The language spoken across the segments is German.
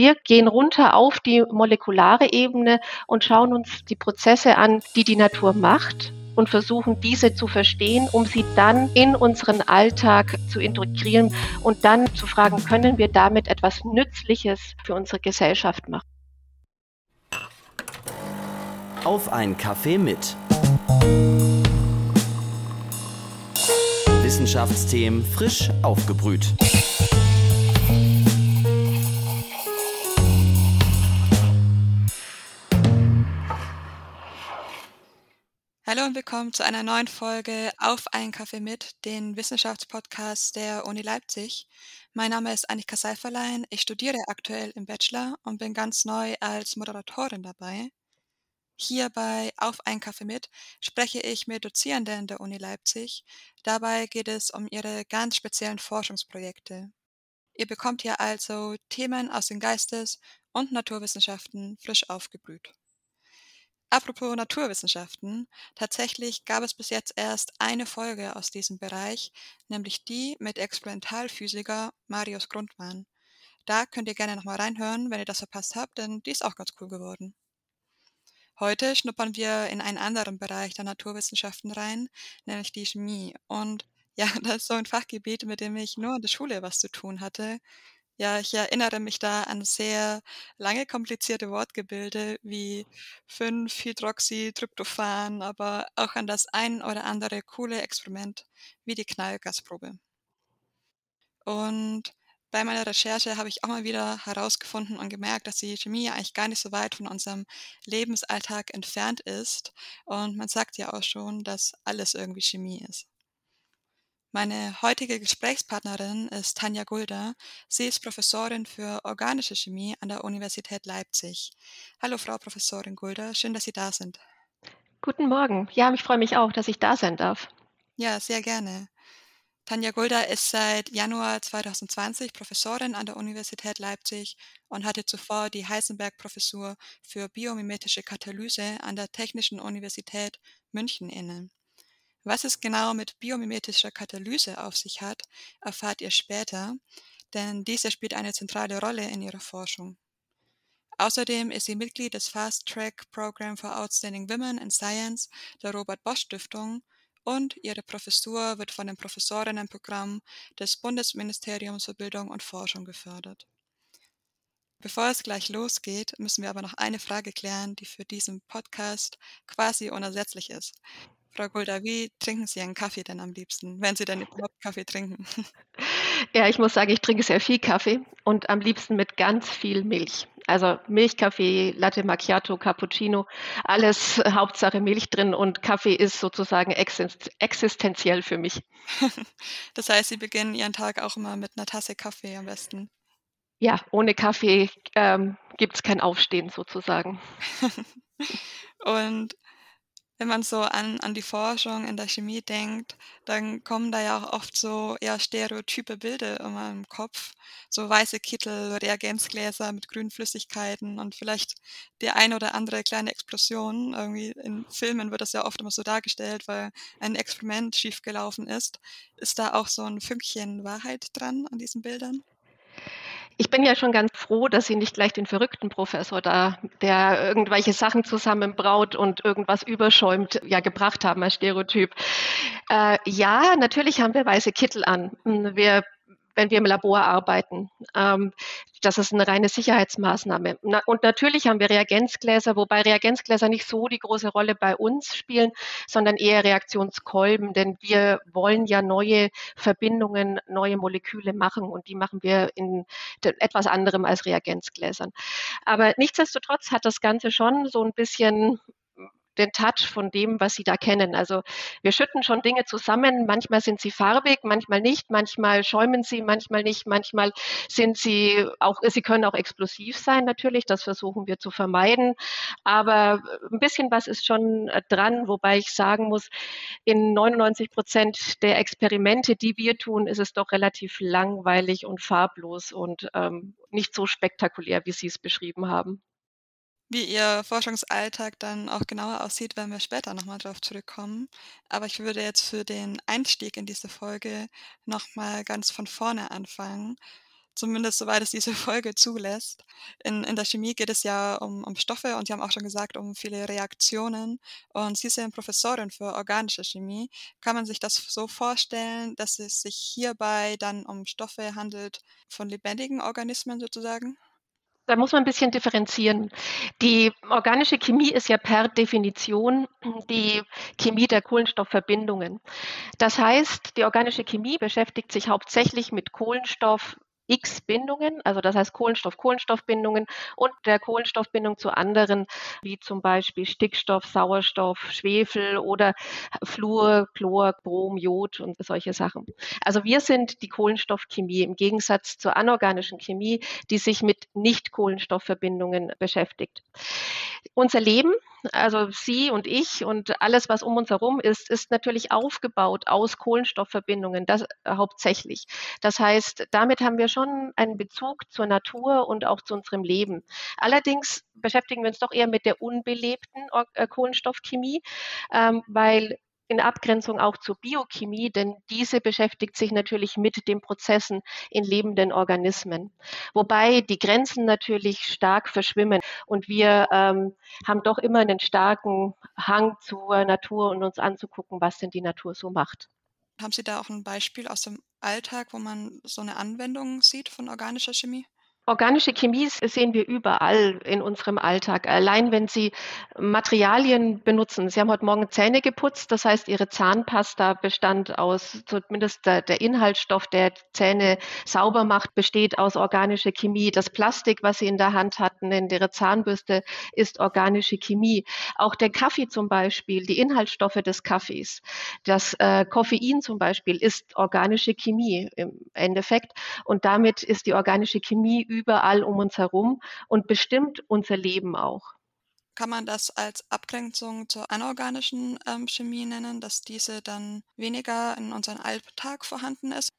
Wir gehen runter auf die molekulare Ebene und schauen uns die Prozesse an, die die Natur macht und versuchen diese zu verstehen, um sie dann in unseren Alltag zu integrieren und dann zu fragen, können wir damit etwas Nützliches für unsere Gesellschaft machen. Auf ein Kaffee mit. Wissenschaftsthemen frisch aufgebrüht. Hallo und willkommen zu einer neuen Folge Auf einen Kaffee mit, den Wissenschaftspodcast der Uni Leipzig. Mein Name ist Annika Seiferlein. Ich studiere aktuell im Bachelor und bin ganz neu als Moderatorin dabei. Hier bei Auf einen Kaffee mit spreche ich mit Dozierenden der Uni Leipzig. Dabei geht es um ihre ganz speziellen Forschungsprojekte. Ihr bekommt hier also Themen aus den Geistes- und Naturwissenschaften frisch aufgebrüht. Apropos Naturwissenschaften, tatsächlich gab es bis jetzt erst eine Folge aus diesem Bereich, nämlich die mit Experimentalphysiker Marius Grundmann. Da könnt ihr gerne nochmal reinhören, wenn ihr das verpasst habt, denn die ist auch ganz cool geworden. Heute schnuppern wir in einen anderen Bereich der Naturwissenschaften rein, nämlich die Chemie. Und ja, das ist so ein Fachgebiet, mit dem ich nur in der Schule was zu tun hatte. Ja, ich erinnere mich da an sehr lange komplizierte Wortgebilde wie 5-Hydroxytryptophan, aber auch an das ein oder andere coole Experiment wie die Knallgasprobe. Und bei meiner Recherche habe ich auch mal wieder herausgefunden und gemerkt, dass die Chemie eigentlich gar nicht so weit von unserem Lebensalltag entfernt ist. Und man sagt ja auch schon, dass alles irgendwie Chemie ist. Meine heutige Gesprächspartnerin ist Tanja Gulder. Sie ist Professorin für organische Chemie an der Universität Leipzig. Hallo, Frau Professorin Gulder, schön, dass Sie da sind. Guten Morgen. Ja, ich freue mich auch, dass ich da sein darf. Ja, sehr gerne. Tanja Gulder ist seit Januar 2020 Professorin an der Universität Leipzig und hatte zuvor die Heisenberg-Professur für biomimetische Katalyse an der Technischen Universität München inne. Was es genau mit biomimetischer Katalyse auf sich hat, erfahrt ihr später, denn diese spielt eine zentrale Rolle in ihrer Forschung. Außerdem ist sie Mitglied des Fast Track Program for Outstanding Women in Science der Robert Bosch Stiftung und ihre Professur wird von dem Professorinnenprogramm des Bundesministeriums für Bildung und Forschung gefördert. Bevor es gleich losgeht, müssen wir aber noch eine Frage klären, die für diesen Podcast quasi unersetzlich ist. Frau Gulda, wie trinken Sie einen Kaffee denn am liebsten, wenn Sie denn überhaupt Kaffee trinken? Ja, ich muss sagen, ich trinke sehr viel Kaffee und am liebsten mit ganz viel Milch. Also Milchkaffee, Latte Macchiato, Cappuccino, alles äh, Hauptsache Milch drin und Kaffee ist sozusagen existenziell für mich. Das heißt, Sie beginnen Ihren Tag auch immer mit einer Tasse Kaffee am besten? Ja, ohne Kaffee ähm, gibt es kein Aufstehen sozusagen. Und wenn man so an, an die Forschung in der Chemie denkt, dann kommen da ja auch oft so eher stereotype Bilder immer im Kopf. So weiße Kittel, Reagenzgläser mit grünen Flüssigkeiten und vielleicht die ein oder andere kleine Explosion. Irgendwie in Filmen wird das ja oft immer so dargestellt, weil ein Experiment schiefgelaufen ist. Ist da auch so ein Fünkchen Wahrheit dran an diesen Bildern? Ich bin ja schon ganz froh, dass Sie nicht gleich den verrückten Professor da, der irgendwelche Sachen zusammenbraut und irgendwas überschäumt, ja gebracht haben als Stereotyp. Äh, ja, natürlich haben wir weiße Kittel an. Wir wenn wir im Labor arbeiten. Ähm, das ist eine reine Sicherheitsmaßnahme. Na, und natürlich haben wir Reagenzgläser, wobei Reagenzgläser nicht so die große Rolle bei uns spielen, sondern eher Reaktionskolben, denn wir wollen ja neue Verbindungen, neue Moleküle machen und die machen wir in etwas anderem als Reagenzgläsern. Aber nichtsdestotrotz hat das Ganze schon so ein bisschen den Touch von dem, was sie da kennen. Also wir schütten schon Dinge zusammen. Manchmal sind sie farbig, manchmal nicht, manchmal schäumen sie, manchmal nicht, manchmal sind sie auch, sie können auch explosiv sein natürlich. Das versuchen wir zu vermeiden. Aber ein bisschen was ist schon äh, dran, wobei ich sagen muss, in 99 Prozent der Experimente, die wir tun, ist es doch relativ langweilig und farblos und ähm, nicht so spektakulär, wie Sie es beschrieben haben. Wie Ihr Forschungsalltag dann auch genauer aussieht, werden wir später nochmal drauf zurückkommen. Aber ich würde jetzt für den Einstieg in diese Folge nochmal ganz von vorne anfangen. zumindest soweit es diese Folge zulässt. In, in der Chemie geht es ja um, um Stoffe und Sie haben auch schon gesagt, um viele Reaktionen. Und Sie sind Professorin für organische Chemie. Kann man sich das so vorstellen, dass es sich hierbei dann um Stoffe handelt von lebendigen Organismen sozusagen? Da muss man ein bisschen differenzieren. Die organische Chemie ist ja per Definition die Chemie der Kohlenstoffverbindungen. Das heißt, die organische Chemie beschäftigt sich hauptsächlich mit Kohlenstoff X-Bindungen, also das heißt Kohlenstoff-Kohlenstoffbindungen und der Kohlenstoffbindung zu anderen, wie zum Beispiel Stickstoff, Sauerstoff, Schwefel oder Fluor, Chlor, Brom, Jod und solche Sachen. Also wir sind die Kohlenstoffchemie im Gegensatz zur anorganischen Chemie, die sich mit Nicht-Kohlenstoffverbindungen beschäftigt. Unser Leben, also Sie und ich und alles, was um uns herum ist, ist natürlich aufgebaut aus Kohlenstoffverbindungen, das hauptsächlich. Das heißt, damit haben wir schon einen Bezug zur Natur und auch zu unserem Leben. Allerdings beschäftigen wir uns doch eher mit der unbelebten äh, Kohlenstoffchemie, ähm, weil in Abgrenzung auch zur Biochemie, denn diese beschäftigt sich natürlich mit den Prozessen in lebenden Organismen. Wobei die Grenzen natürlich stark verschwimmen und wir ähm, haben doch immer einen starken Hang zur Natur und uns anzugucken, was denn die Natur so macht. Haben Sie da auch ein Beispiel aus dem Alltag, wo man so eine Anwendung sieht von organischer Chemie? Organische Chemie sehen wir überall in unserem Alltag. Allein wenn Sie Materialien benutzen. Sie haben heute Morgen Zähne geputzt, das heißt, Ihre Zahnpasta bestand aus, zumindest der, der Inhaltsstoff, der Zähne sauber macht, besteht aus organischer Chemie. Das Plastik, was Sie in der Hand hatten, in Ihrer Zahnbürste, ist organische Chemie. Auch der Kaffee zum Beispiel, die Inhaltsstoffe des Kaffees, das äh, Koffein zum Beispiel ist organische Chemie im Endeffekt. Und damit ist die organische Chemie überall um uns herum und bestimmt unser Leben auch. Kann man das als Abgrenzung zur anorganischen ähm, Chemie nennen, dass diese dann weniger in unserem Alltag vorhanden ist?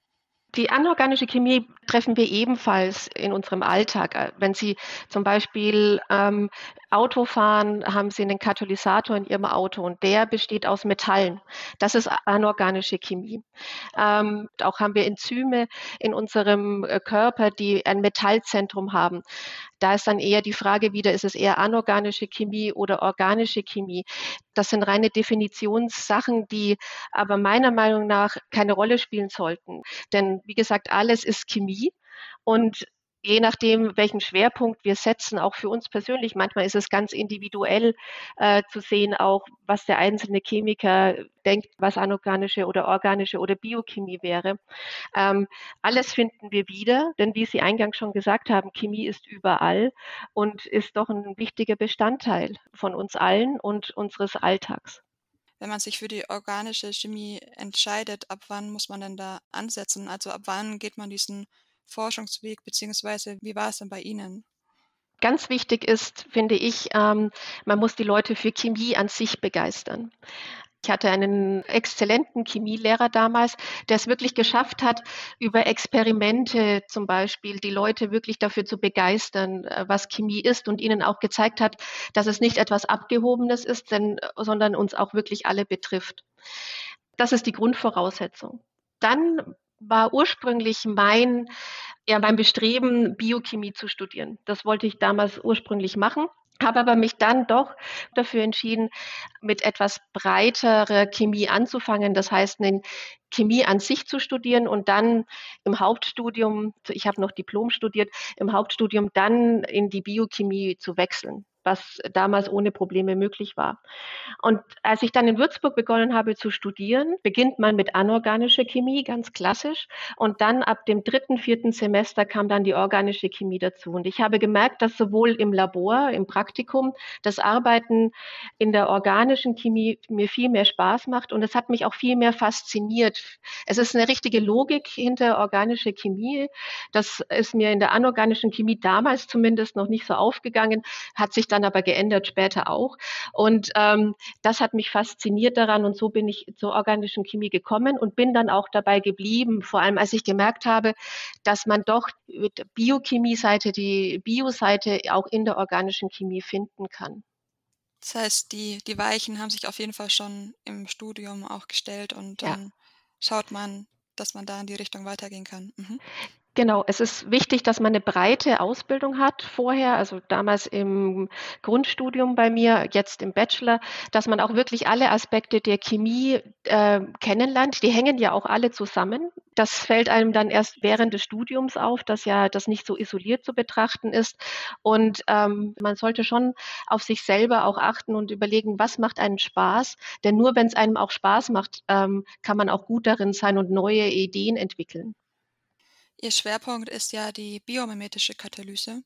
Die anorganische Chemie treffen wir ebenfalls in unserem Alltag. Wenn Sie zum Beispiel ähm, Auto fahren, haben Sie einen Katalysator in Ihrem Auto und der besteht aus Metallen. Das ist anorganische Chemie. Ähm, auch haben wir Enzyme in unserem äh, Körper, die ein Metallzentrum haben. Da ist dann eher die Frage wieder, ist es eher anorganische Chemie oder organische Chemie? Das sind reine Definitionssachen, die aber meiner Meinung nach keine Rolle spielen sollten. Denn wie gesagt, alles ist Chemie und je nachdem, welchen Schwerpunkt wir setzen, auch für uns persönlich, manchmal ist es ganz individuell äh, zu sehen, auch was der einzelne Chemiker denkt, was anorganische oder organische oder Biochemie wäre. Ähm, alles finden wir wieder, denn wie Sie eingangs schon gesagt haben, Chemie ist überall und ist doch ein wichtiger Bestandteil von uns allen und unseres Alltags. Wenn man sich für die organische Chemie entscheidet, ab wann muss man denn da ansetzen? Also ab wann geht man diesen Forschungsweg, beziehungsweise wie war es denn bei Ihnen? Ganz wichtig ist, finde ich, ähm, man muss die Leute für Chemie an sich begeistern. Ich hatte einen exzellenten Chemielehrer damals, der es wirklich geschafft hat, über Experimente zum Beispiel die Leute wirklich dafür zu begeistern, äh, was Chemie ist und ihnen auch gezeigt hat, dass es nicht etwas Abgehobenes ist, denn, sondern uns auch wirklich alle betrifft. Das ist die Grundvoraussetzung. Dann war ursprünglich mein, ja, mein Bestreben, Biochemie zu studieren. Das wollte ich damals ursprünglich machen habe aber mich dann doch dafür entschieden, mit etwas breiterer Chemie anzufangen. Das heißt, eine Chemie an sich zu studieren und dann im Hauptstudium, ich habe noch Diplom studiert, im Hauptstudium dann in die Biochemie zu wechseln was damals ohne Probleme möglich war. Und als ich dann in Würzburg begonnen habe zu studieren, beginnt man mit anorganischer Chemie, ganz klassisch. Und dann ab dem dritten, vierten Semester kam dann die organische Chemie dazu. Und ich habe gemerkt, dass sowohl im Labor, im Praktikum, das Arbeiten in der organischen Chemie mir viel mehr Spaß macht. Und es hat mich auch viel mehr fasziniert. Es ist eine richtige Logik hinter organischer Chemie. Das ist mir in der anorganischen Chemie damals zumindest noch nicht so aufgegangen, hat sich dann aber geändert später auch. Und ähm, das hat mich fasziniert daran und so bin ich zur organischen Chemie gekommen und bin dann auch dabei geblieben, vor allem als ich gemerkt habe, dass man doch mit Biochemie-Seite, die Bio-Seite auch in der organischen Chemie finden kann. Das heißt, die, die Weichen haben sich auf jeden Fall schon im Studium auch gestellt und dann ja. schaut man, dass man da in die Richtung weitergehen kann. Mhm. Genau, es ist wichtig, dass man eine breite Ausbildung hat vorher, also damals im Grundstudium bei mir, jetzt im Bachelor, dass man auch wirklich alle Aspekte der Chemie äh, kennenlernt. Die hängen ja auch alle zusammen. Das fällt einem dann erst während des Studiums auf, dass ja das nicht so isoliert zu betrachten ist. Und ähm, man sollte schon auf sich selber auch achten und überlegen, was macht einen Spaß. Denn nur wenn es einem auch Spaß macht, ähm, kann man auch gut darin sein und neue Ideen entwickeln. Ihr Schwerpunkt ist ja die biomimetische Katalyse.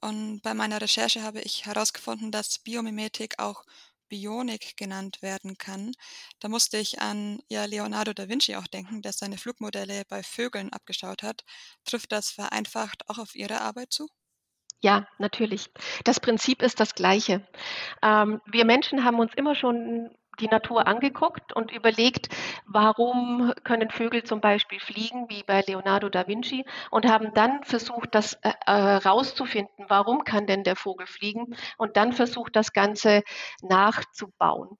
Und bei meiner Recherche habe ich herausgefunden, dass Biomimetik auch Bionik genannt werden kann. Da musste ich an ja, Leonardo da Vinci auch denken, der seine Flugmodelle bei Vögeln abgeschaut hat. Trifft das vereinfacht auch auf Ihre Arbeit zu? Ja, natürlich. Das Prinzip ist das gleiche. Ähm, wir Menschen haben uns immer schon die Natur angeguckt und überlegt, warum können Vögel zum Beispiel fliegen, wie bei Leonardo da Vinci, und haben dann versucht, das äh, herauszufinden, warum kann denn der Vogel fliegen, und dann versucht, das Ganze nachzubauen.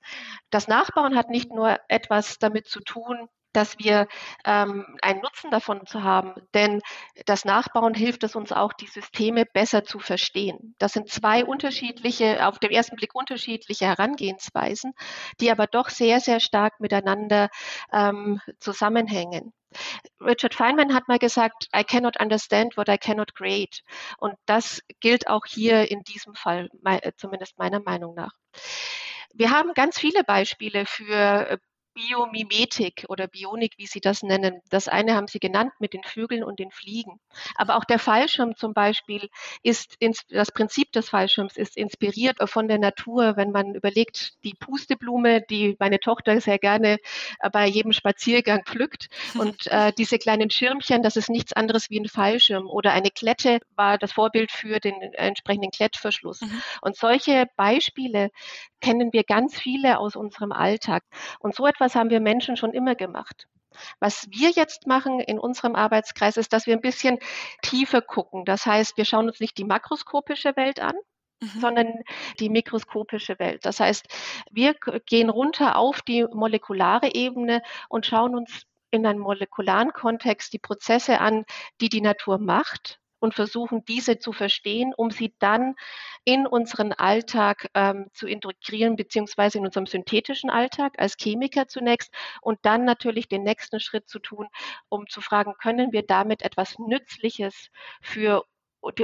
Das Nachbauen hat nicht nur etwas damit zu tun, dass wir ähm, einen Nutzen davon zu haben. Denn das Nachbauen hilft es uns auch, die Systeme besser zu verstehen. Das sind zwei unterschiedliche, auf den ersten Blick unterschiedliche Herangehensweisen, die aber doch sehr, sehr stark miteinander ähm, zusammenhängen. Richard Feynman hat mal gesagt, I cannot understand what I cannot create. Und das gilt auch hier in diesem Fall, zumindest meiner Meinung nach. Wir haben ganz viele Beispiele für äh, Biomimetik oder Bionik, wie Sie das nennen. Das eine haben Sie genannt mit den Vögeln und den Fliegen. Aber auch der Fallschirm zum Beispiel ist, das Prinzip des Fallschirms ist inspiriert von der Natur. Wenn man überlegt, die Pusteblume, die meine Tochter sehr gerne äh, bei jedem Spaziergang pflückt und äh, diese kleinen Schirmchen, das ist nichts anderes wie ein Fallschirm. Oder eine Klette war das Vorbild für den entsprechenden Klettverschluss. Mhm. Und solche Beispiele kennen wir ganz viele aus unserem Alltag. Und so etwas haben wir Menschen schon immer gemacht. Was wir jetzt machen in unserem Arbeitskreis ist, dass wir ein bisschen tiefer gucken. Das heißt, wir schauen uns nicht die makroskopische Welt an, mhm. sondern die mikroskopische Welt. Das heißt, wir gehen runter auf die molekulare Ebene und schauen uns in einem molekularen Kontext die Prozesse an, die die Natur macht und versuchen, diese zu verstehen, um sie dann in unseren Alltag ähm, zu integrieren, beziehungsweise in unserem synthetischen Alltag als Chemiker zunächst und dann natürlich den nächsten Schritt zu tun, um zu fragen, können wir damit etwas Nützliches für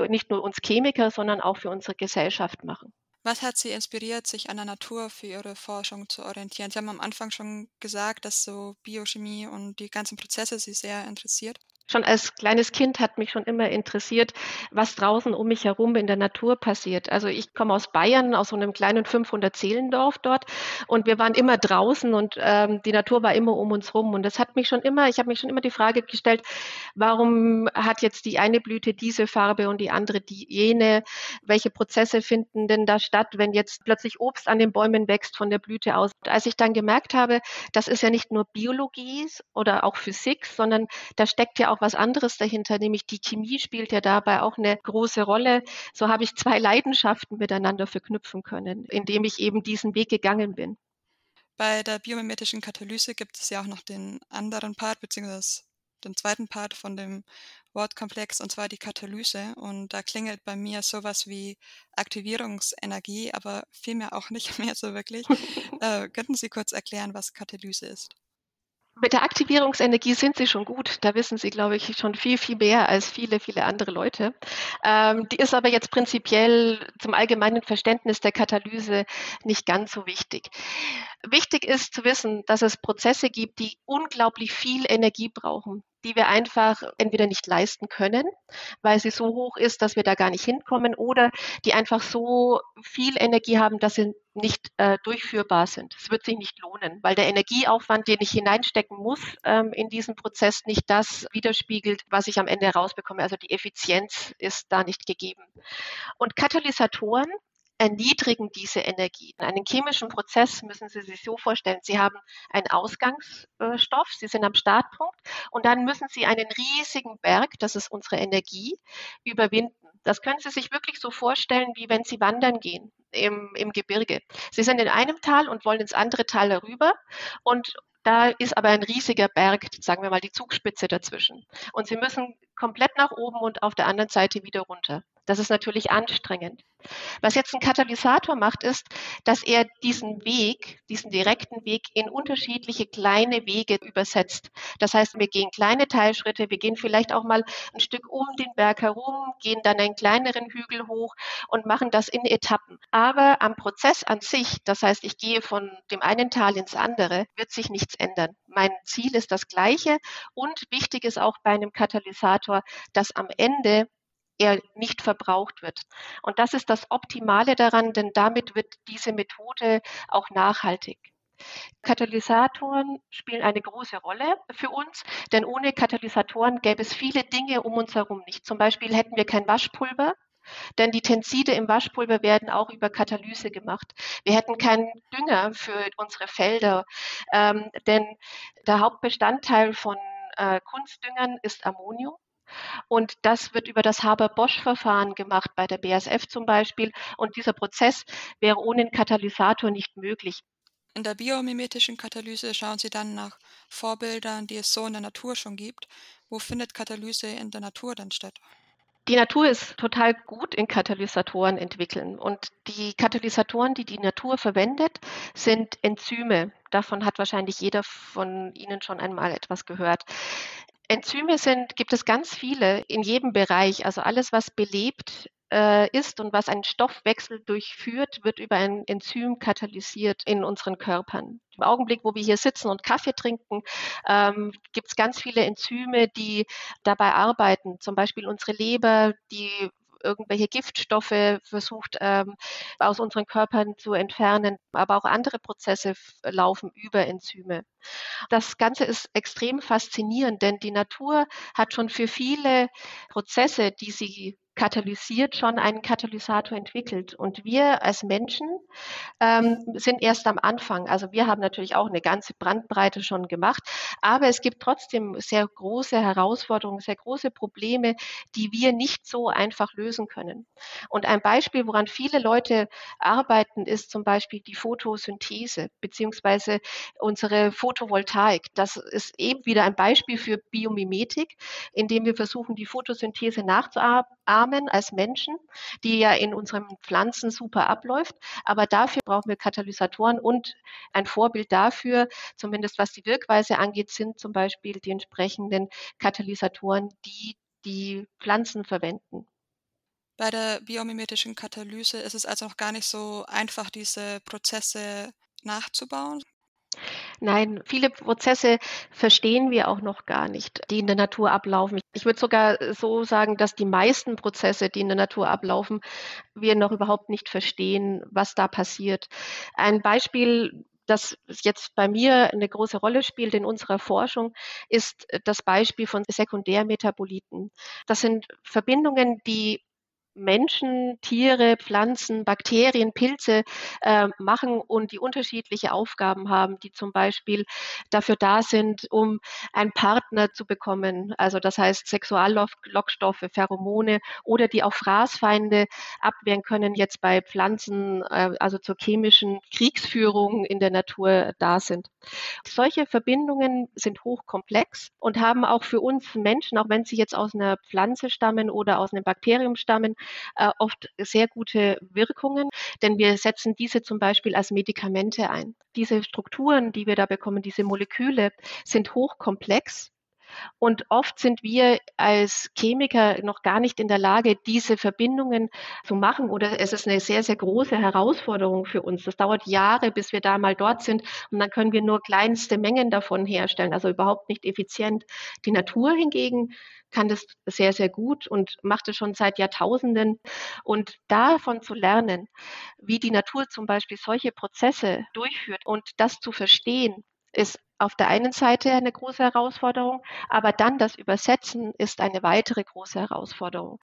nicht nur uns Chemiker, sondern auch für unsere Gesellschaft machen. Was hat Sie inspiriert, sich an der Natur für Ihre Forschung zu orientieren? Sie haben am Anfang schon gesagt, dass so Biochemie und die ganzen Prozesse Sie sehr interessiert. Schon als kleines Kind hat mich schon immer interessiert, was draußen um mich herum in der Natur passiert. Also ich komme aus Bayern, aus so einem kleinen 500-Seelendorf dort und wir waren immer draußen und ähm, die Natur war immer um uns rum. Und das hat mich schon immer, ich habe mich schon immer die Frage gestellt, warum hat jetzt die eine Blüte diese Farbe und die andere die jene? Welche Prozesse finden denn da statt, wenn jetzt plötzlich Obst an den Bäumen wächst von der Blüte aus? Als ich dann gemerkt habe, das ist ja nicht nur Biologie oder auch Physik, sondern da steckt ja auch auch was anderes dahinter, nämlich die Chemie spielt ja dabei auch eine große Rolle. So habe ich zwei Leidenschaften miteinander verknüpfen können, indem ich eben diesen Weg gegangen bin. Bei der biomimetischen Katalyse gibt es ja auch noch den anderen Part, beziehungsweise den zweiten Part von dem Wortkomplex, und zwar die Katalyse. Und da klingelt bei mir sowas wie Aktivierungsenergie, aber vielmehr auch nicht mehr so wirklich. äh, könnten Sie kurz erklären, was Katalyse ist? Mit der Aktivierungsenergie sind Sie schon gut. Da wissen Sie, glaube ich, schon viel, viel mehr als viele, viele andere Leute. Ähm, die ist aber jetzt prinzipiell zum allgemeinen Verständnis der Katalyse nicht ganz so wichtig. Wichtig ist zu wissen, dass es Prozesse gibt, die unglaublich viel Energie brauchen die wir einfach entweder nicht leisten können, weil sie so hoch ist, dass wir da gar nicht hinkommen, oder die einfach so viel Energie haben, dass sie nicht äh, durchführbar sind. Es wird sich nicht lohnen, weil der Energieaufwand, den ich hineinstecken muss ähm, in diesen Prozess, nicht das widerspiegelt, was ich am Ende herausbekomme. Also die Effizienz ist da nicht gegeben. Und Katalysatoren erniedrigen diese Energie. In einem chemischen Prozess müssen Sie sich so vorstellen, Sie haben einen Ausgangsstoff, Sie sind am Startpunkt und dann müssen Sie einen riesigen Berg, das ist unsere Energie, überwinden. Das können Sie sich wirklich so vorstellen, wie wenn Sie wandern gehen im, im Gebirge. Sie sind in einem Tal und wollen ins andere Tal herüber und Da ist aber ein riesiger Berg, sagen wir mal die Zugspitze dazwischen. Und Sie müssen komplett nach oben und auf der anderen Seite wieder runter. Das ist natürlich anstrengend. Was jetzt ein Katalysator macht, ist, dass er diesen Weg, diesen direkten Weg in unterschiedliche kleine Wege übersetzt. Das heißt, wir gehen kleine Teilschritte, wir gehen vielleicht auch mal ein Stück um den Berg herum, gehen dann einen kleineren Hügel hoch und machen das in Etappen. Aber am Prozess an sich, das heißt, ich gehe von dem einen Tal ins andere, wird sich nichts ändern. Mein Ziel ist das gleiche und wichtig ist auch bei einem Katalysator, dass am Ende er nicht verbraucht wird. Und das ist das Optimale daran, denn damit wird diese Methode auch nachhaltig. Katalysatoren spielen eine große Rolle für uns, denn ohne Katalysatoren gäbe es viele Dinge um uns herum nicht. Zum Beispiel hätten wir kein Waschpulver, denn die Tenside im Waschpulver werden auch über Katalyse gemacht. Wir hätten keinen Dünger für unsere Felder, ähm, denn der Hauptbestandteil von äh, Kunstdüngern ist Ammonium. Und das wird über das Haber-Bosch-Verfahren gemacht, bei der BASF zum Beispiel. Und dieser Prozess wäre ohne einen Katalysator nicht möglich. In der biomimetischen Katalyse schauen Sie dann nach Vorbildern, die es so in der Natur schon gibt. Wo findet Katalyse in der Natur dann statt? Die Natur ist total gut in Katalysatoren entwickeln. Und die Katalysatoren, die die Natur verwendet, sind Enzyme. Davon hat wahrscheinlich jeder von Ihnen schon einmal etwas gehört. Enzyme sind, gibt es ganz viele in jedem Bereich. Also alles, was belebt äh, ist und was einen Stoffwechsel durchführt, wird über ein Enzym katalysiert in unseren Körpern. Im Augenblick, wo wir hier sitzen und Kaffee trinken, ähm, gibt es ganz viele Enzyme, die dabei arbeiten. Zum Beispiel unsere Leber, die irgendwelche Giftstoffe versucht ähm, aus unseren Körpern zu entfernen, aber auch andere Prozesse laufen über Enzyme. Das Ganze ist extrem faszinierend, denn die Natur hat schon für viele Prozesse, die sie katalysiert, schon einen Katalysator entwickelt. Und wir als Menschen ähm, sind erst am Anfang. Also wir haben natürlich auch eine ganze Brandbreite schon gemacht, aber es gibt trotzdem sehr große Herausforderungen, sehr große Probleme, die wir nicht so einfach lösen können. Und ein Beispiel, woran viele Leute arbeiten, ist zum Beispiel die Photosynthese beziehungsweise unsere Photovoltaik. Das ist eben wieder ein Beispiel für Biomimetik, indem wir versuchen, die Photosynthese nachzuahmen Samen als Menschen, die ja in unseren Pflanzen super abläuft. Aber dafür brauchen wir Katalysatoren und ein Vorbild dafür, zumindest was die Wirkweise angeht, sind zum Beispiel die entsprechenden Katalysatoren, die die Pflanzen verwenden. Bei der biomimetischen Katalyse ist es also noch gar nicht so einfach, diese Prozesse nachzubauen. Nein, viele Prozesse verstehen wir auch noch gar nicht, die in der Natur ablaufen. Ich würde sogar so sagen, dass die meisten Prozesse, die in der Natur ablaufen, wir noch überhaupt nicht verstehen, was da passiert. Ein Beispiel, das jetzt bei mir eine große Rolle spielt in unserer Forschung, ist das Beispiel von Sekundärmetaboliten. Das sind Verbindungen, die Menschen, Tiere, Pflanzen, Bakterien, Pilze äh, machen und die unterschiedliche Aufgaben haben, die zum Beispiel dafür da sind, um einen Partner zu bekommen. Also das heißt Sexuallockstoffe, Pheromone oder die auch Fraßfeinde abwehren können, jetzt bei Pflanzen, äh, also zur chemischen Kriegsführung in der Natur da sind. Solche Verbindungen sind hochkomplex und haben auch für uns Menschen, auch wenn sie jetzt aus einer Pflanze stammen oder aus einem Bakterium stammen, äh, oft sehr gute Wirkungen, denn wir setzen diese zum Beispiel als Medikamente ein. Diese Strukturen, die wir da bekommen, diese Moleküle sind hochkomplex und oft sind wir als Chemiker noch gar nicht in der Lage, diese Verbindungen zu machen. Oder es ist eine sehr, sehr große Herausforderung für uns. Das dauert Jahre, bis wir da mal dort sind. Und dann können wir nur kleinste Mengen davon herstellen, also überhaupt nicht effizient. Die Natur hingegen kann das sehr, sehr gut und macht es schon seit Jahrtausenden. Und davon zu lernen, wie die Natur zum Beispiel solche Prozesse durchführt und das zu verstehen, ist auf der einen Seite eine große Herausforderung, aber dann das Übersetzen ist eine weitere große Herausforderung.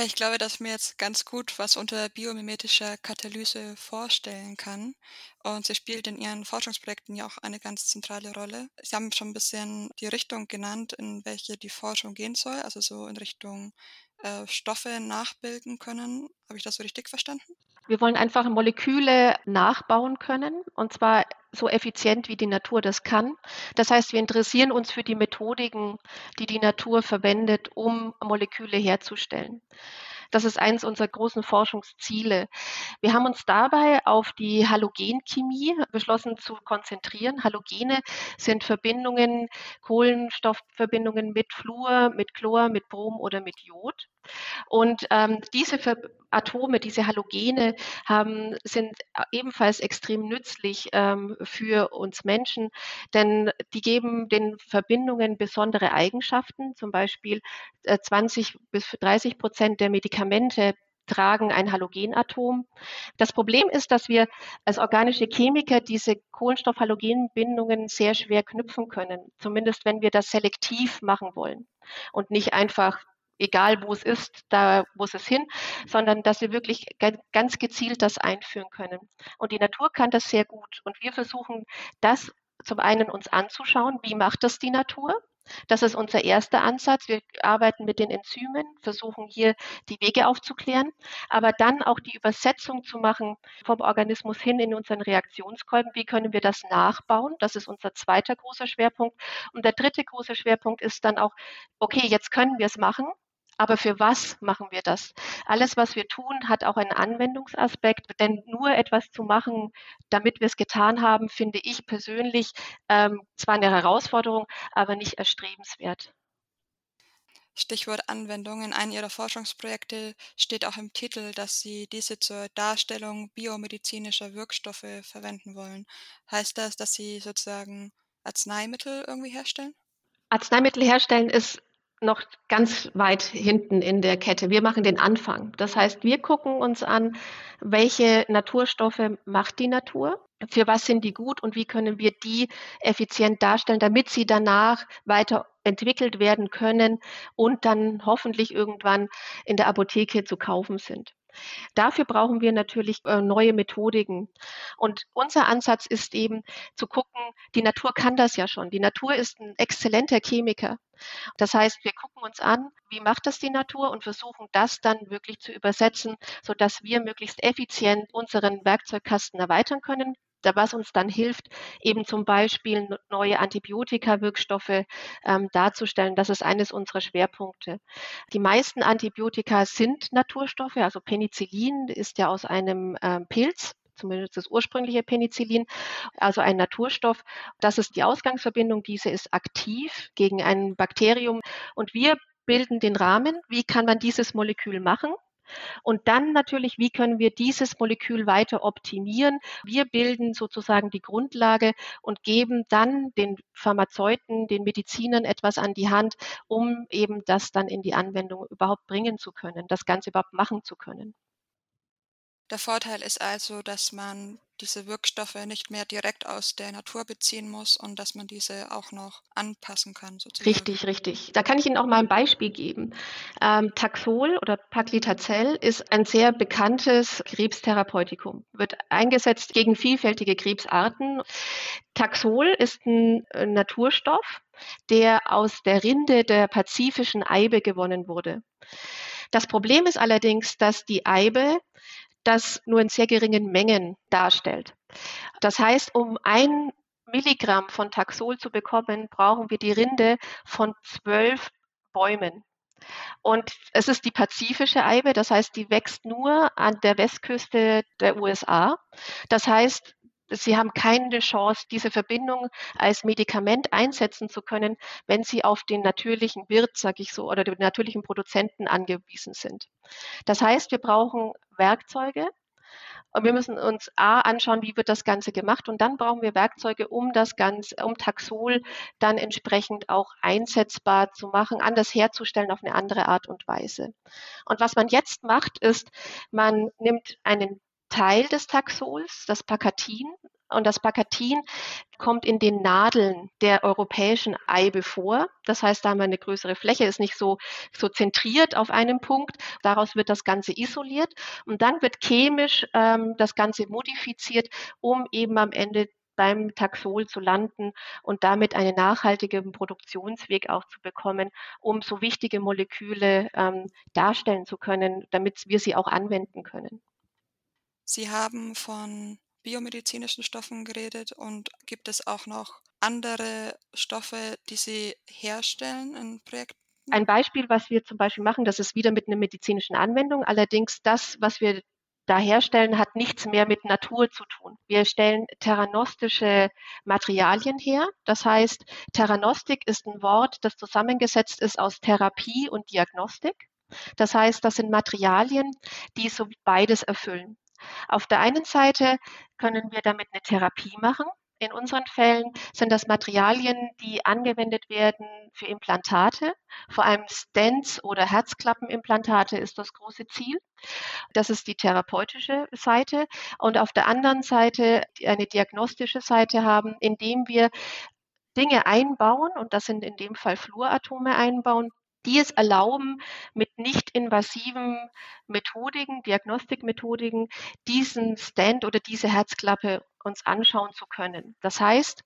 Ja, ich glaube, dass ich mir jetzt ganz gut was unter biomimetischer Katalyse vorstellen kann. Und sie spielt in ihren Forschungsprojekten ja auch eine ganz zentrale Rolle. Sie haben schon ein bisschen die Richtung genannt, in welche die Forschung gehen soll, also so in Richtung äh, Stoffe nachbilden können. Habe ich das so richtig verstanden? Wir wollen einfach Moleküle nachbauen können und zwar so effizient, wie die Natur das kann. Das heißt, wir interessieren uns für die Methodiken, die die Natur verwendet, um Moleküle herzustellen. Das ist eines unserer großen Forschungsziele. Wir haben uns dabei auf die Halogenchemie beschlossen zu konzentrieren. Halogene sind Verbindungen, Kohlenstoffverbindungen mit Fluor, mit Chlor, mit Brom oder mit Jod. Und ähm, diese Atome, diese Halogene haben, sind ebenfalls extrem nützlich ähm, für uns Menschen, denn die geben den Verbindungen besondere Eigenschaften. Zum Beispiel äh, 20 bis 30 Prozent der Medikamente tragen ein Halogenatom. Das Problem ist, dass wir als organische Chemiker diese Kohlenstoff-Halogen-Bindungen sehr schwer knüpfen können, zumindest wenn wir das selektiv machen wollen und nicht einfach egal wo es ist, da muss es hin, sondern dass wir wirklich ganz gezielt das einführen können. Und die Natur kann das sehr gut. Und wir versuchen das zum einen uns anzuschauen, wie macht das die Natur? Das ist unser erster Ansatz. Wir arbeiten mit den Enzymen, versuchen hier die Wege aufzuklären, aber dann auch die Übersetzung zu machen vom Organismus hin in unseren Reaktionskolben. Wie können wir das nachbauen? Das ist unser zweiter großer Schwerpunkt. Und der dritte große Schwerpunkt ist dann auch, okay, jetzt können wir es machen. Aber für was machen wir das? Alles, was wir tun, hat auch einen Anwendungsaspekt, denn nur etwas zu machen, damit wir es getan haben, finde ich persönlich ähm, zwar eine Herausforderung, aber nicht erstrebenswert. Stichwort Anwendung. In einem Ihrer Forschungsprojekte steht auch im Titel, dass Sie diese zur Darstellung biomedizinischer Wirkstoffe verwenden wollen. Heißt das, dass Sie sozusagen Arzneimittel irgendwie herstellen? Arzneimittel herstellen ist noch ganz weit hinten in der Kette. Wir machen den Anfang. Das heißt, wir gucken uns an, welche Naturstoffe macht die Natur, für was sind die gut und wie können wir die effizient darstellen, damit sie danach weiter entwickelt werden können und dann hoffentlich irgendwann in der Apotheke zu kaufen sind. Dafür brauchen wir natürlich äh, neue Methodiken. Und unser Ansatz ist eben zu gucken, die Natur kann das ja schon. Die Natur ist ein exzellenter Chemiker. Das heißt, wir gucken uns an, wie macht das die Natur und versuchen das dann wirklich zu übersetzen, sodass wir möglichst effizient unseren Werkzeugkasten erweitern können, was uns dann hilft, eben zum Beispiel neue Antibiotika-Wirkstoffe ähm, darzustellen. Das ist eines unserer Schwerpunkte. Die meisten Antibiotika sind Naturstoffe, also Penicillin ist ja aus einem ähm, Pilz zumindest das ursprüngliche Penicillin, also ein Naturstoff. Das ist die Ausgangsverbindung. Diese ist aktiv gegen ein Bakterium und wir bilden den Rahmen. Wie kann man dieses Molekül machen? Und dann natürlich, wie können wir dieses Molekül weiter optimieren? Wir bilden sozusagen die Grundlage und geben dann den Pharmazeuten, den Medizinern etwas an die Hand, um eben das dann in die Anwendung überhaupt bringen zu können, das Ganze überhaupt machen zu können. Der Vorteil ist also, dass man diese Wirkstoffe nicht mehr direkt aus der Natur beziehen muss und dass man diese auch noch anpassen kann. Sozusagen. Richtig, richtig. Da kann ich Ihnen auch mal ein Beispiel geben. Ähm, Taxol oder Paclitacel ist ein sehr bekanntes Krebstherapeutikum, wird eingesetzt gegen vielfältige Krebsarten. Taxol ist ein äh, Naturstoff, der aus der Rinde der pazifischen Eibe gewonnen wurde. Das Problem ist allerdings, dass die Eibe das nur in sehr geringen Mengen darstellt. Das heißt, um ein Milligramm von Taxol zu bekommen, brauchen wir die Rinde von zwölf Bäumen. Und es ist die pazifische Eibe, das heißt, die wächst nur an der Westküste der USA. Das heißt, Sie haben keine Chance, diese Verbindung als Medikament einsetzen zu können, wenn Sie auf den natürlichen Wirt, sage ich so, oder den natürlichen Produzenten angewiesen sind. Das heißt, wir brauchen Werkzeuge, und wir müssen uns A anschauen, wie wird das Ganze gemacht und dann brauchen wir Werkzeuge, um das Ganze, um Taxol dann entsprechend auch einsetzbar zu machen, anders herzustellen auf eine andere Art und Weise. Und was man jetzt macht, ist, man nimmt einen Teil des Taxols, das Pakatin, Und das Bakatin kommt in den Nadeln der europäischen Eibe vor. Das heißt, da haben wir eine größere Fläche, ist nicht so, so zentriert auf einem Punkt. Daraus wird das Ganze isoliert und dann wird chemisch ähm, das Ganze modifiziert, um eben am Ende beim Taxol zu landen und damit einen nachhaltigen Produktionsweg auch zu bekommen, um so wichtige Moleküle ähm, darstellen zu können, damit wir sie auch anwenden können. Sie haben von biomedizinischen Stoffen geredet und gibt es auch noch andere Stoffe, die Sie herstellen in Projekten? Ein Beispiel, was wir zum Beispiel machen, das ist wieder mit einer medizinischen Anwendung. Allerdings das, was wir da herstellen, hat nichts mehr mit Natur zu tun. Wir stellen theranostische Materialien her. Das heißt, Theranostik ist ein Wort, das zusammengesetzt ist aus Therapie und Diagnostik. Das heißt, das sind Materialien, die so beides erfüllen. Auf der einen Seite können wir damit eine Therapie machen. In unseren Fällen sind das Materialien, die angewendet werden für Implantate. Vor allem Stents oder Herzklappenimplantate ist das große Ziel. Das ist die therapeutische Seite. Und auf der anderen Seite eine diagnostische Seite haben, indem wir Dinge einbauen, und das sind in dem Fall Fluoratome einbauen, die es erlauben, mit nicht invasiven Methodiken, Diagnostikmethodiken, diesen Stand oder diese Herzklappe uns anschauen zu können. Das heißt,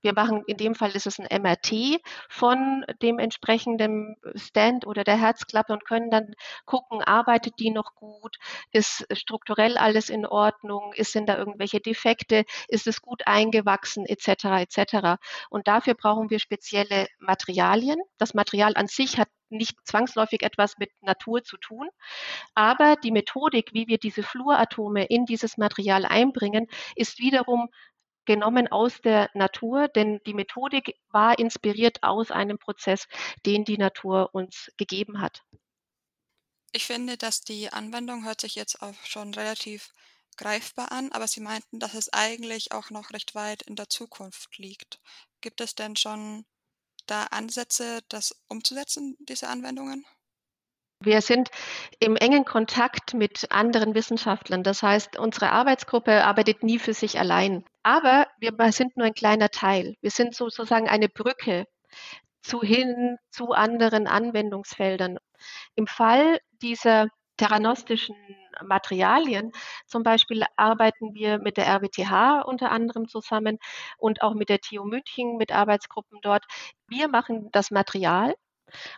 wir machen, in dem Fall ist es ein MRT von dem entsprechenden Stand oder der Herzklappe und können dann gucken, arbeitet die noch gut, ist strukturell alles in Ordnung, ist sind da irgendwelche Defekte, ist es gut eingewachsen, etc. etc. Und dafür brauchen wir spezielle Materialien. Das Material an sich hat nicht zwangsläufig etwas mit Natur zu tun. Aber die Methodik, wie wir diese Fluoratome in dieses Material einbringen, ist wiederum genommen aus der Natur, denn die Methodik war inspiriert aus einem Prozess, den die Natur uns gegeben hat. Ich finde, dass die Anwendung hört sich jetzt auch schon relativ greifbar an, aber Sie meinten, dass es eigentlich auch noch recht weit in der Zukunft liegt. Gibt es denn schon da Ansätze, das umzusetzen, diese Anwendungen? Wir sind im engen Kontakt mit anderen Wissenschaftlern. Das heißt, unsere Arbeitsgruppe arbeitet nie für sich allein. Aber wir sind nur ein kleiner Teil. Wir sind sozusagen eine Brücke zu hin zu anderen Anwendungsfeldern. Im Fall dieser theranostischen Materialien, zum Beispiel arbeiten wir mit der RWTH unter anderem zusammen und auch mit der TU München mit Arbeitsgruppen dort. Wir machen das Material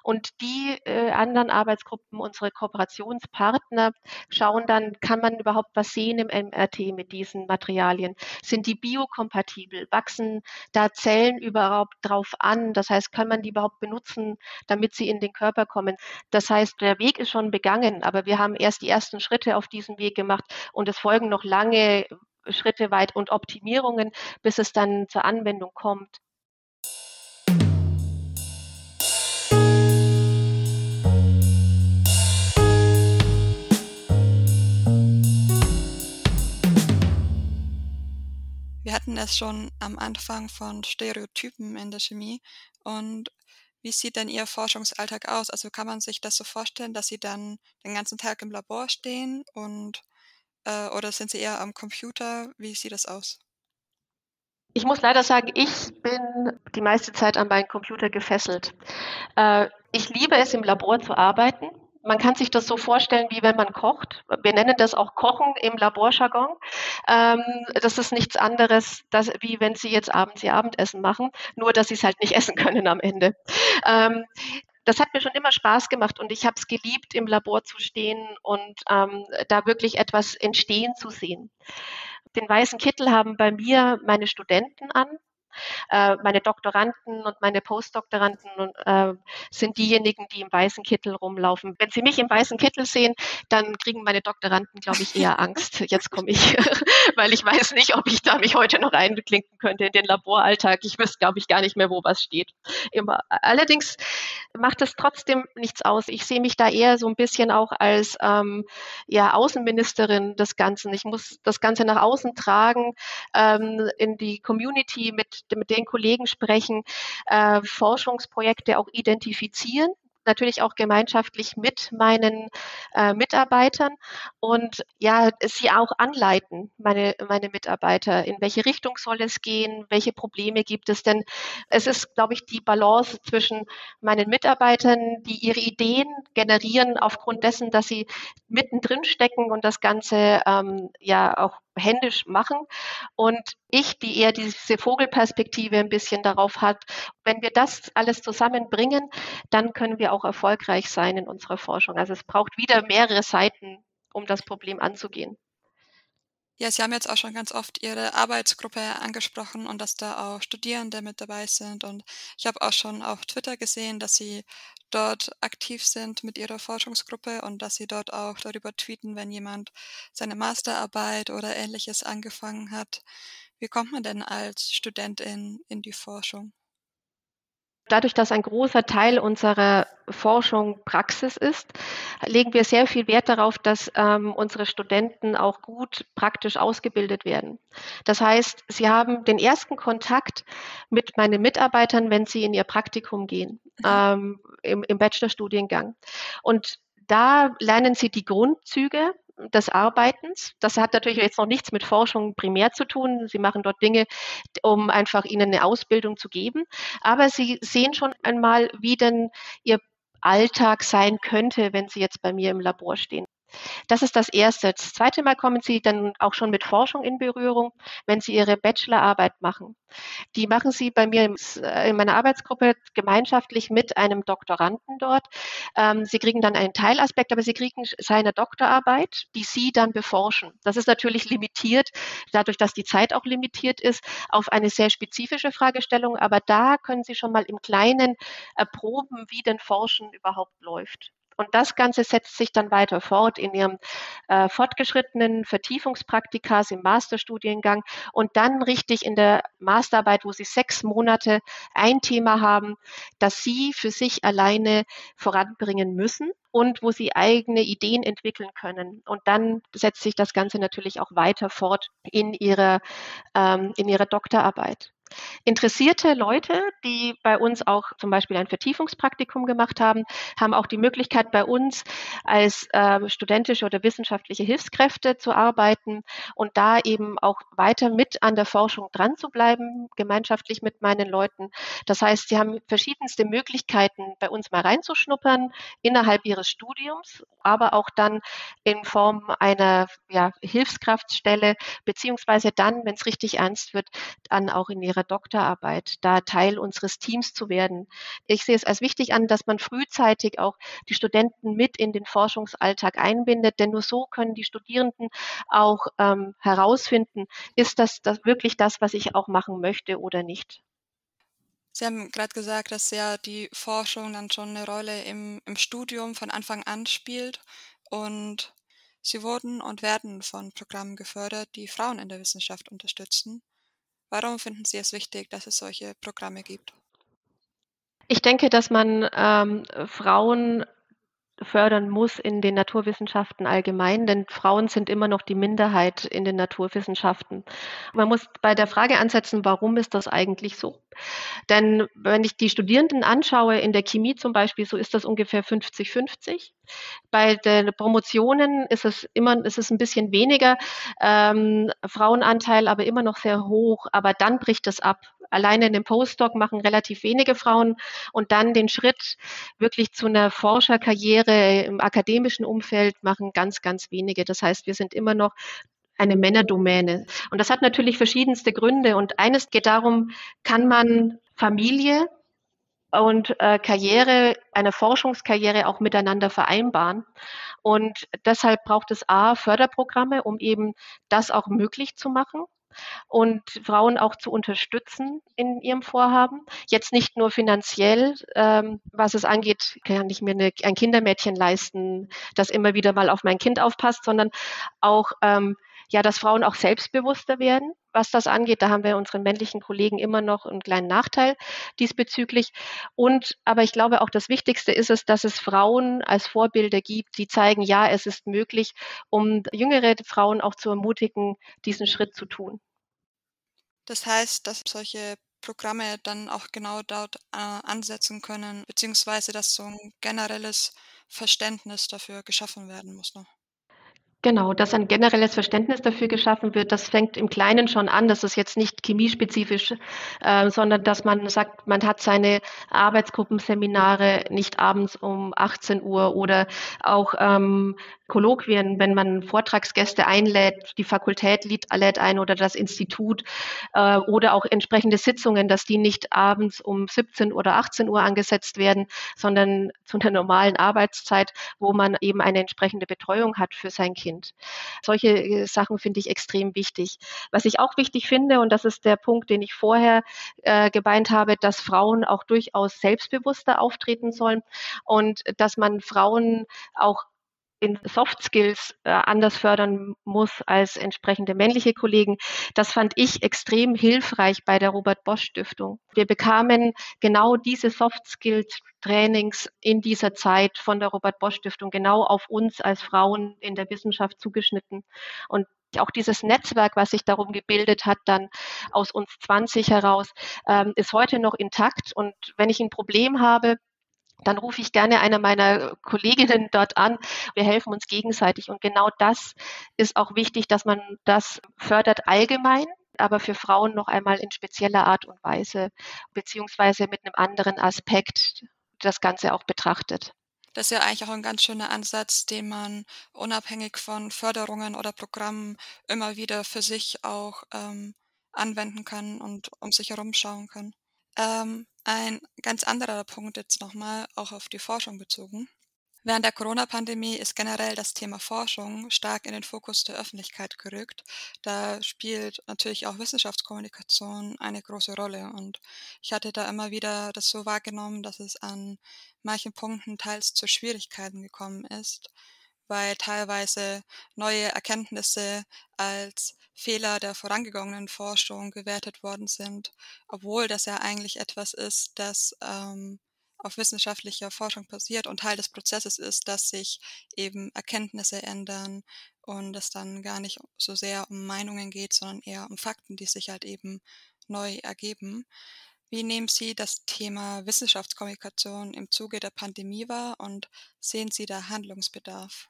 und die äh, anderen Arbeitsgruppen, unsere Kooperationspartner, schauen dann, kann man überhaupt was sehen im MRT mit diesen Materialien? Sind die biokompatibel? Wachsen da Zellen überhaupt drauf an? Das heißt, kann man die überhaupt benutzen, damit sie in den Körper kommen? Das heißt, der Weg ist schon begangen, aber wir haben erst die ersten Schritte auf diesem Weg gemacht und es folgen noch lange Schritte weit und Optimierungen, bis es dann zur Anwendung kommt. Wir hatten es schon am Anfang von Stereotypen in der Chemie. Und wie sieht denn Ihr Forschungsalltag aus? Also kann man sich das so vorstellen, dass Sie dann den ganzen Tag im Labor stehen und äh, oder sind Sie eher am Computer? Wie sieht das aus? Ich muss leider sagen, ich bin die meiste Zeit an meinen Computer gefesselt. Äh, ich liebe es, im Labor zu arbeiten man kann sich das so vorstellen, wie wenn man kocht. Wir nennen das auch Kochen im Laborjargon. Ähm, das ist nichts anderes, dass, wie wenn Sie jetzt abends Ihr Abendessen machen, nur dass Sie es halt nicht essen können am Ende. Ähm, das hat mir schon immer Spaß gemacht und ich habe es geliebt, im Labor zu stehen und ähm, da wirklich etwas entstehen zu sehen. Den weißen Kittel haben bei mir meine Studenten an. Äh, meine Doktoranden und meine Postdoktoranden äh, sind diejenigen, die im weißen Kittel rumlaufen. Wenn sie mich im weißen Kittel sehen, dann kriegen meine Doktoranden, glaube ich, eher Angst. Jetzt komme ich, weil ich weiß nicht, ob ich da mich heute noch einklinken könnte in den Laboralltag. Ich wüsste, glaube ich, gar nicht mehr, wo was steht. Immer. Allerdings macht es trotzdem nichts aus. Ich sehe mich da eher so ein bisschen auch als ähm, ja, Außenministerin des Ganzen. Ich muss das Ganze nach außen tragen, ähm, in die Community mit mit den Kollegen sprechen, äh, Forschungsprojekte auch identifizieren natürlich auch gemeinschaftlich mit meinen äh, Mitarbeitern und ja, sie auch anleiten, meine, meine Mitarbeiter, in welche Richtung soll es gehen, welche Probleme gibt es, denn es ist, glaube ich, die Balance zwischen meinen Mitarbeitern, die ihre Ideen generieren aufgrund dessen, dass sie mittendrin stecken und das Ganze ähm, ja auch händisch machen. Und ich, die eher diese Vogelperspektive ein bisschen darauf hat, wenn wir das alles zusammenbringen, dann können wir auch erfolgreich sein in unserer Forschung. Also es braucht wieder mehrere Seiten, um das Problem anzugehen. Ja, Sie haben jetzt auch schon ganz oft Ihre Arbeitsgruppe angesprochen und dass da auch Studierende mit dabei sind. Und ich habe auch schon auf Twitter gesehen, dass Sie dort aktiv sind mit Ihrer Forschungsgruppe und dass Sie dort auch darüber tweeten, wenn jemand seine Masterarbeit oder ähnliches angefangen hat. Wie kommt man denn als Studentin in die Forschung? Dadurch, dass ein großer Teil unserer Forschung Praxis ist, legen wir sehr viel Wert darauf, dass ähm, unsere Studenten auch gut praktisch ausgebildet werden. Das heißt, sie haben den ersten Kontakt mit meinen Mitarbeitern, wenn sie in ihr Praktikum gehen, mhm. ähm, im, im Bachelorstudiengang. Und da lernen sie die Grundzüge des Arbeitens. Das hat natürlich jetzt noch nichts mit Forschung primär zu tun. Sie machen dort Dinge, um einfach ihnen eine Ausbildung zu geben. Aber sie sehen schon einmal, wie denn ihr Alltag sein könnte, wenn sie jetzt bei mir im Labor stehen. Das ist das Erste. Das zweite Mal kommen Sie dann auch schon mit Forschung in Berührung, wenn Sie Ihre Bachelorarbeit machen. Die machen Sie bei mir äh, in meiner Arbeitsgruppe gemeinschaftlich mit einem Doktoranden dort. Ähm, Sie kriegen dann einen Teilaspekt, aber Sie kriegen seine Doktorarbeit, die Sie dann beforschen. Das ist natürlich limitiert, dadurch, dass die Zeit auch limitiert ist, auf eine sehr spezifische Fragestellung. Aber da können Sie schon mal im Kleinen erproben, wie denn Forschen überhaupt läuft. Und das Ganze setzt sich dann weiter fort in ihrem äh, fortgeschrittenen Vertiefungspraktikas im Masterstudiengang und dann richtig in der Masterarbeit, wo sie sechs Monate ein Thema haben, das sie für sich alleine voranbringen müssen und wo sie eigene Ideen entwickeln können. Und dann setzt sich das Ganze natürlich auch weiter fort in ihrer, ähm, in ihrer Doktorarbeit. Interessierte Leute, die bei uns auch zum Beispiel ein Vertiefungspraktikum gemacht haben, haben auch die Möglichkeit, bei uns als äh, studentische oder wissenschaftliche Hilfskräfte zu arbeiten und da eben auch weiter mit an der Forschung dran zu bleiben, gemeinschaftlich mit meinen Leuten. Das heißt, sie haben verschiedenste Möglichkeiten, bei uns mal reinzuschnuppern innerhalb ihres Studiums, aber auch dann in Form einer ja, Hilfskraftstelle, beziehungsweise dann, wenn es richtig ernst wird, dann auch in ihrer Doktorarbeit, da Teil unseres Teams zu werden. Ich sehe es als wichtig an, dass man frühzeitig auch die Studenten mit in den Forschungsalltag einbindet, denn nur so können die Studierenden auch ähm, herausfinden, ist das, das wirklich das, was ich auch machen möchte oder nicht. Sie haben gerade gesagt, dass ja die Forschung dann schon eine Rolle im, im Studium von Anfang an spielt und Sie wurden und werden von Programmen gefördert, die Frauen in der Wissenschaft unterstützen. Warum finden Sie es wichtig, dass es solche Programme gibt? Ich denke, dass man ähm, Frauen fördern muss in den Naturwissenschaften allgemein, denn Frauen sind immer noch die Minderheit in den Naturwissenschaften. Man muss bei der Frage ansetzen, warum ist das eigentlich so? Denn wenn ich die Studierenden anschaue, in der Chemie zum Beispiel, so ist das ungefähr 50-50. Bei den Promotionen ist es immer, ist es ein bisschen weniger ähm, Frauenanteil, aber immer noch sehr hoch. Aber dann bricht es ab. Alleine in dem Postdoc machen relativ wenige Frauen und dann den Schritt wirklich zu einer Forscherkarriere im akademischen Umfeld machen ganz, ganz wenige. Das heißt, wir sind immer noch eine Männerdomäne. Und das hat natürlich verschiedenste Gründe. Und eines geht darum, kann man Familie und äh, Karriere, eine Forschungskarriere auch miteinander vereinbaren. Und deshalb braucht es A, Förderprogramme, um eben das auch möglich zu machen und Frauen auch zu unterstützen in ihrem Vorhaben. Jetzt nicht nur finanziell, ähm, was es angeht, kann ich mir eine, ein Kindermädchen leisten, das immer wieder mal auf mein Kind aufpasst, sondern auch ähm, ja, dass Frauen auch selbstbewusster werden, was das angeht. Da haben wir unseren männlichen Kollegen immer noch einen kleinen Nachteil diesbezüglich. Und aber ich glaube auch das Wichtigste ist es, dass es Frauen als Vorbilder gibt, die zeigen, ja, es ist möglich, um jüngere Frauen auch zu ermutigen, diesen Schritt zu tun. Das heißt, dass solche Programme dann auch genau dort äh, ansetzen können, beziehungsweise dass so ein generelles Verständnis dafür geschaffen werden muss noch. Genau, dass ein generelles Verständnis dafür geschaffen wird, das fängt im Kleinen schon an. Das ist jetzt nicht chemiespezifisch, äh, sondern dass man sagt, man hat seine Arbeitsgruppenseminare nicht abends um 18 Uhr oder auch ähm, Kolloquien, wenn man Vortragsgäste einlädt, die Fakultät lädt ein oder das Institut äh, oder auch entsprechende Sitzungen, dass die nicht abends um 17 oder 18 Uhr angesetzt werden, sondern zu einer normalen Arbeitszeit, wo man eben eine entsprechende Betreuung hat für sein Kind. Solche äh, Sachen finde ich extrem wichtig. Was ich auch wichtig finde, und das ist der Punkt, den ich vorher äh, gemeint habe, dass Frauen auch durchaus selbstbewusster auftreten sollen und dass man Frauen auch in Soft Skills äh, anders fördern muss als entsprechende männliche Kollegen. Das fand ich extrem hilfreich bei der Robert Bosch Stiftung. Wir bekamen genau diese Soft Skills Trainings in dieser Zeit von der Robert Bosch Stiftung genau auf uns als Frauen in der Wissenschaft zugeschnitten. Und auch dieses Netzwerk, was sich darum gebildet hat, dann aus uns 20 heraus, ähm, ist heute noch intakt. Und wenn ich ein Problem habe, dann rufe ich gerne eine meiner Kolleginnen dort an. Wir helfen uns gegenseitig. Und genau das ist auch wichtig, dass man das fördert allgemein, aber für Frauen noch einmal in spezieller Art und Weise, beziehungsweise mit einem anderen Aspekt das Ganze auch betrachtet. Das ist ja eigentlich auch ein ganz schöner Ansatz, den man unabhängig von Förderungen oder Programmen immer wieder für sich auch ähm, anwenden kann und um sich herum schauen kann. Ähm, ein ganz anderer Punkt jetzt nochmal, auch auf die Forschung bezogen. Während der Corona-Pandemie ist generell das Thema Forschung stark in den Fokus der Öffentlichkeit gerückt. Da spielt natürlich auch Wissenschaftskommunikation eine große Rolle. Und ich hatte da immer wieder das so wahrgenommen, dass es an manchen Punkten teils zu Schwierigkeiten gekommen ist, weil teilweise neue Erkenntnisse als Fehler der vorangegangenen Forschung gewertet worden sind, obwohl das ja eigentlich etwas ist, das ähm, auf wissenschaftlicher Forschung basiert und Teil des Prozesses ist, dass sich eben Erkenntnisse ändern und es dann gar nicht so sehr um Meinungen geht, sondern eher um Fakten, die sich halt eben neu ergeben. Wie nehmen Sie das Thema Wissenschaftskommunikation im Zuge der Pandemie wahr und sehen Sie da Handlungsbedarf?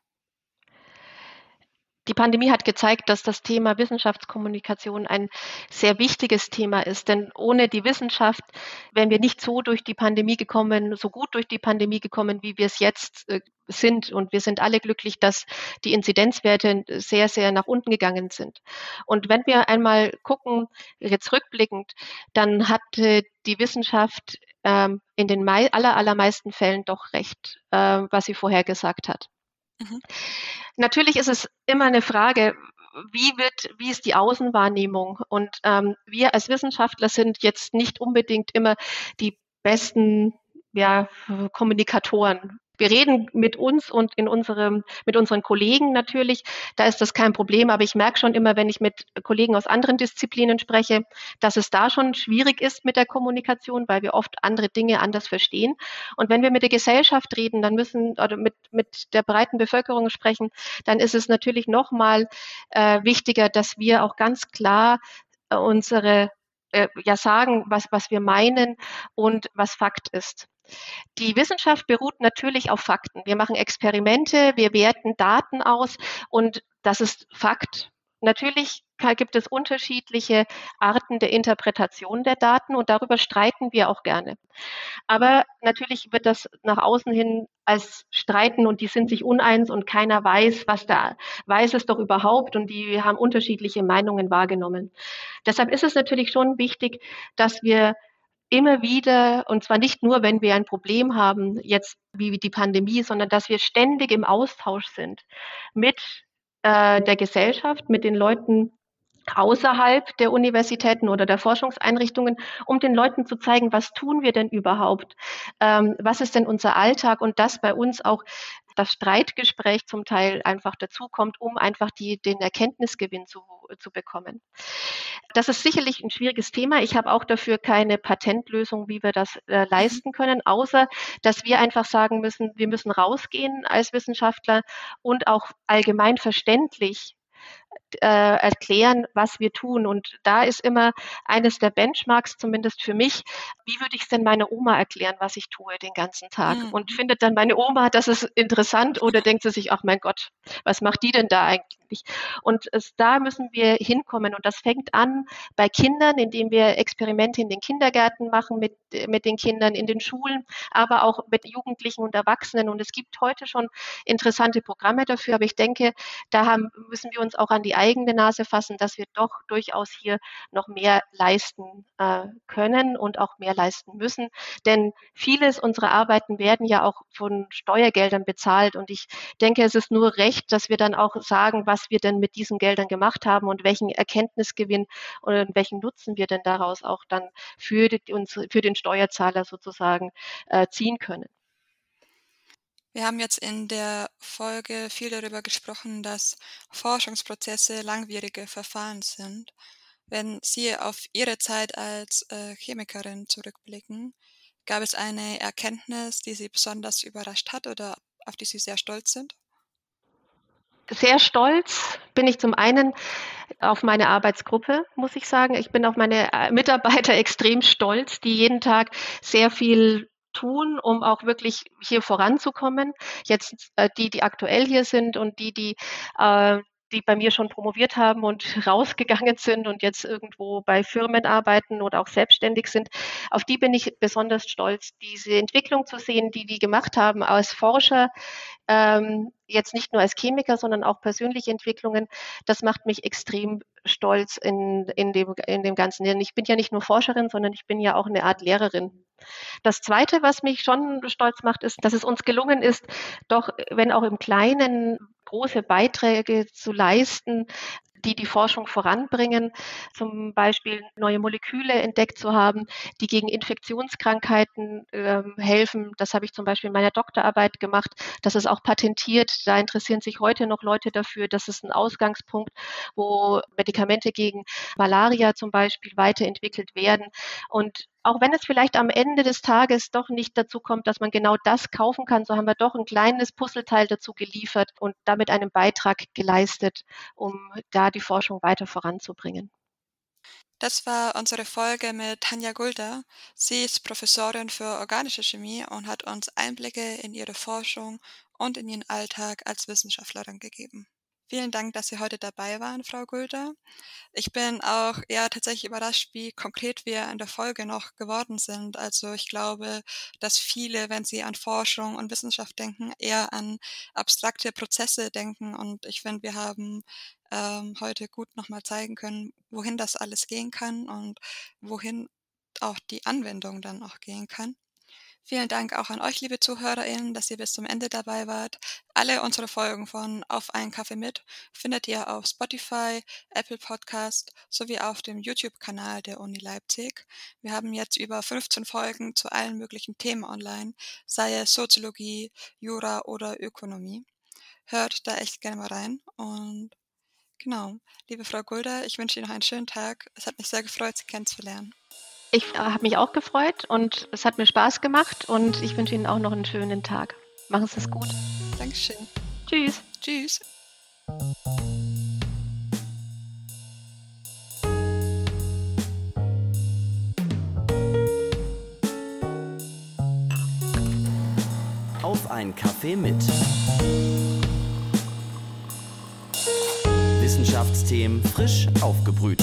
Die Pandemie hat gezeigt, dass das Thema Wissenschaftskommunikation ein sehr wichtiges Thema ist. Denn ohne die Wissenschaft wären wir nicht so durch die Pandemie gekommen, so gut durch die Pandemie gekommen, wie wir es jetzt äh, sind. Und wir sind alle glücklich, dass die Inzidenzwerte sehr, sehr nach unten gegangen sind. Und wenn wir einmal gucken, jetzt rückblickend, dann hatte die Wissenschaft ähm, in den aller, allermeisten Fällen doch recht, äh, was sie vorher gesagt hat. Mhm. Natürlich ist es immer eine Frage, wie wird, wie ist die Außenwahrnehmung? Und ähm, wir als Wissenschaftler sind jetzt nicht unbedingt immer die besten ja, Kommunikatoren wir reden mit uns und in unserem, mit unseren Kollegen natürlich. Da ist das kein Problem. Aber ich merke schon immer, wenn ich mit Kollegen aus anderen Disziplinen spreche, dass es da schon schwierig ist mit der Kommunikation, weil wir oft andere Dinge anders verstehen. Und wenn wir mit der Gesellschaft reden, dann müssen, oder mit, mit der breiten Bevölkerung sprechen, dann ist es natürlich nochmal äh, wichtiger, dass wir auch ganz klar äh, unsere äh, ja sagen, was, was wir meinen und was Fakt ist. Die Wissenschaft beruht natürlich auf Fakten. Wir machen Experimente, wir werten Daten aus und das ist Fakt. Natürlich gibt es unterschiedliche Arten der Interpretation der Daten und darüber streiten wir auch gerne. Aber natürlich wird das nach außen hin als Streiten und die sind sich uneins und keiner weiß, was da weiß es doch überhaupt und die haben unterschiedliche Meinungen wahrgenommen. Deshalb ist es natürlich schon wichtig, dass wir immer wieder, und zwar nicht nur, wenn wir ein Problem haben, jetzt wie die Pandemie, sondern dass wir ständig im Austausch sind mit äh, der Gesellschaft, mit den Leuten außerhalb der Universitäten oder der Forschungseinrichtungen, um den Leuten zu zeigen, was tun wir denn überhaupt, ähm, was ist denn unser Alltag? Und dass bei uns auch das Streitgespräch zum Teil einfach dazukommt, um einfach die, den Erkenntnisgewinn zu, zu bekommen. Das ist sicherlich ein schwieriges Thema. Ich habe auch dafür keine Patentlösung, wie wir das äh, leisten können, außer dass wir einfach sagen müssen, wir müssen rausgehen als Wissenschaftler und auch allgemein verständlich äh, erklären, was wir tun. Und da ist immer eines der Benchmarks, zumindest für mich, wie würde ich es denn meiner Oma erklären, was ich tue den ganzen Tag? Mhm. Und findet dann meine Oma, das ist interessant oder denkt sie sich, ach mein Gott, was macht die denn da eigentlich? Und es, da müssen wir hinkommen. Und das fängt an bei Kindern, indem wir Experimente in den Kindergärten machen mit, mit den Kindern, in den Schulen, aber auch mit Jugendlichen und Erwachsenen. Und es gibt heute schon interessante Programme dafür. Aber ich denke, da haben, müssen wir uns auch an die eigene Nase fassen, dass wir doch durchaus hier noch mehr leisten äh, können und auch mehr leisten müssen. Denn vieles unserer Arbeiten werden ja auch von Steuergeldern bezahlt. Und ich denke, es ist nur recht, dass wir dann auch sagen, was wir denn mit diesen Geldern gemacht haben und welchen Erkenntnisgewinn und welchen Nutzen wir denn daraus auch dann für, die, für den Steuerzahler sozusagen äh, ziehen können. Wir haben jetzt in der Folge viel darüber gesprochen, dass Forschungsprozesse langwierige Verfahren sind. Wenn Sie auf Ihre Zeit als äh, Chemikerin zurückblicken, gab es eine Erkenntnis, die Sie besonders überrascht hat oder auf die Sie sehr stolz sind? Sehr stolz bin ich zum einen auf meine Arbeitsgruppe, muss ich sagen. Ich bin auf meine äh, Mitarbeiter extrem stolz, die jeden Tag sehr viel tun, um auch wirklich hier voranzukommen. Jetzt äh, die, die aktuell hier sind und die, die äh, die bei mir schon promoviert haben und rausgegangen sind und jetzt irgendwo bei Firmen arbeiten oder auch selbstständig sind. Auf die bin ich besonders stolz, diese Entwicklung zu sehen, die die gemacht haben als Forscher, ähm, jetzt nicht nur als Chemiker, sondern auch persönliche Entwicklungen. Das macht mich extrem stolz in, in, dem, in dem Ganzen. Denn ich bin ja nicht nur Forscherin, sondern ich bin ja auch eine Art Lehrerin. Das Zweite, was mich schon stolz macht, ist, dass es uns gelungen ist, doch wenn auch im Kleinen große Beiträge zu leisten, die die Forschung voranbringen, zum Beispiel neue Moleküle entdeckt zu haben, die gegen Infektionskrankheiten äh, helfen. Das habe ich zum Beispiel in meiner Doktorarbeit gemacht. Das ist auch patentiert. Da interessieren sich heute noch Leute dafür. Das ist ein Ausgangspunkt, wo Medikamente gegen Malaria zum Beispiel weiterentwickelt werden. Und auch wenn es vielleicht am Ende des Tages doch nicht dazu kommt, dass man genau das kaufen kann, so haben wir doch ein kleines Puzzleteil dazu geliefert und damit einen Beitrag geleistet, um da die Forschung weiter voranzubringen. Das war unsere Folge mit Tanja Gulda. Sie ist Professorin für organische Chemie und hat uns Einblicke in ihre Forschung und in ihren Alltag als Wissenschaftlerin gegeben. Vielen Dank, dass Sie heute dabei waren, Frau Gulder. Ich bin auch eher tatsächlich überrascht, wie konkret wir in der Folge noch geworden sind. Also ich glaube, dass viele, wenn sie an Forschung und Wissenschaft denken, eher an abstrakte Prozesse denken. Und ich finde, wir haben ähm, heute gut nochmal zeigen können, wohin das alles gehen kann und wohin auch die Anwendung dann auch gehen kann. Vielen Dank auch an euch, liebe ZuhörerInnen, dass ihr bis zum Ende dabei wart. Alle unsere Folgen von Auf einen Kaffee mit findet ihr auf Spotify, Apple Podcast sowie auf dem YouTube-Kanal der Uni Leipzig. Wir haben jetzt über 15 Folgen zu allen möglichen Themen online, sei es Soziologie, Jura oder Ökonomie. Hört da echt gerne mal rein und genau, liebe Frau Gulda, ich wünsche Ihnen noch einen schönen Tag. Es hat mich sehr gefreut, Sie kennenzulernen. Ich äh, habe mich auch gefreut und es hat mir Spaß gemacht und ich wünsche Ihnen auch noch einen schönen Tag. Machen Sie es gut. Dankeschön. Tschüss. Tschüss. Auf ein Kaffee mit. Wissenschaftsthemen frisch aufgebrüht.